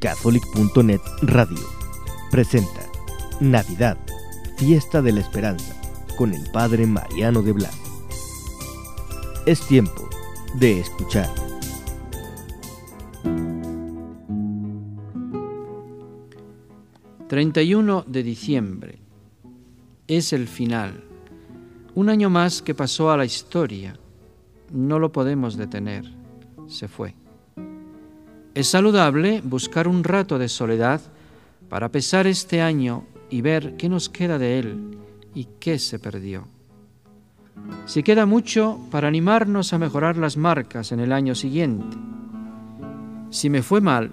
Catholic.net Radio. Presenta Navidad, Fiesta de la Esperanza, con el Padre Mariano de Blas. Es tiempo de escuchar. ...31 de diciembre... ...es el final... ...un año más que pasó a la historia... ...no lo podemos detener... ...se fue... Es saludable buscar un rato de soledad para pesar este año y ver qué nos queda de él y qué se perdió. Si queda mucho para animarnos a mejorar las marcas en el año siguiente. Si me fue mal,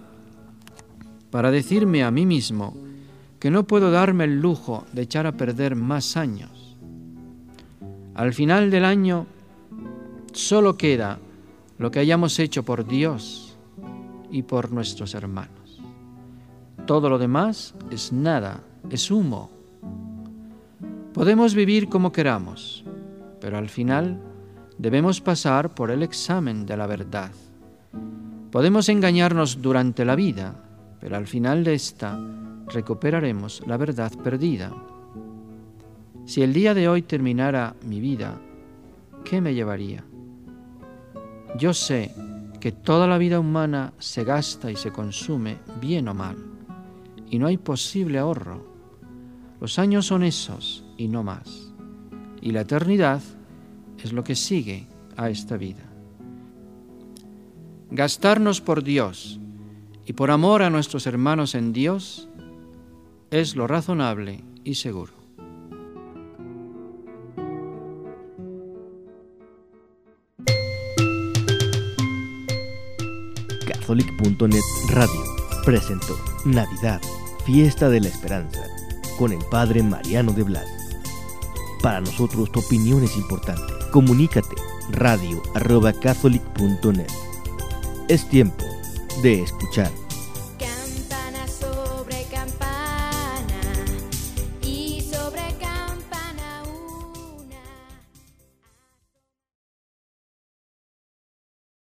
para decirme a mí mismo que no puedo darme el lujo de echar a perder más años. Al final del año solo queda lo que hayamos hecho por Dios y por nuestros hermanos. Todo lo demás es nada, es humo. Podemos vivir como queramos, pero al final debemos pasar por el examen de la verdad. Podemos engañarnos durante la vida, pero al final de esta recuperaremos la verdad perdida. Si el día de hoy terminara mi vida, ¿qué me llevaría? Yo sé que toda la vida humana se gasta y se consume, bien o mal, y no hay posible ahorro. Los años son esos y no más, y la eternidad es lo que sigue a esta vida. Gastarnos por Dios y por amor a nuestros hermanos en Dios es lo razonable y seguro. Catholic.net Radio presentó Navidad, Fiesta de la Esperanza, con el Padre Mariano de Blas. Para nosotros tu opinión es importante. Comunícate radio arroba catholic.net. Es tiempo de escuchar.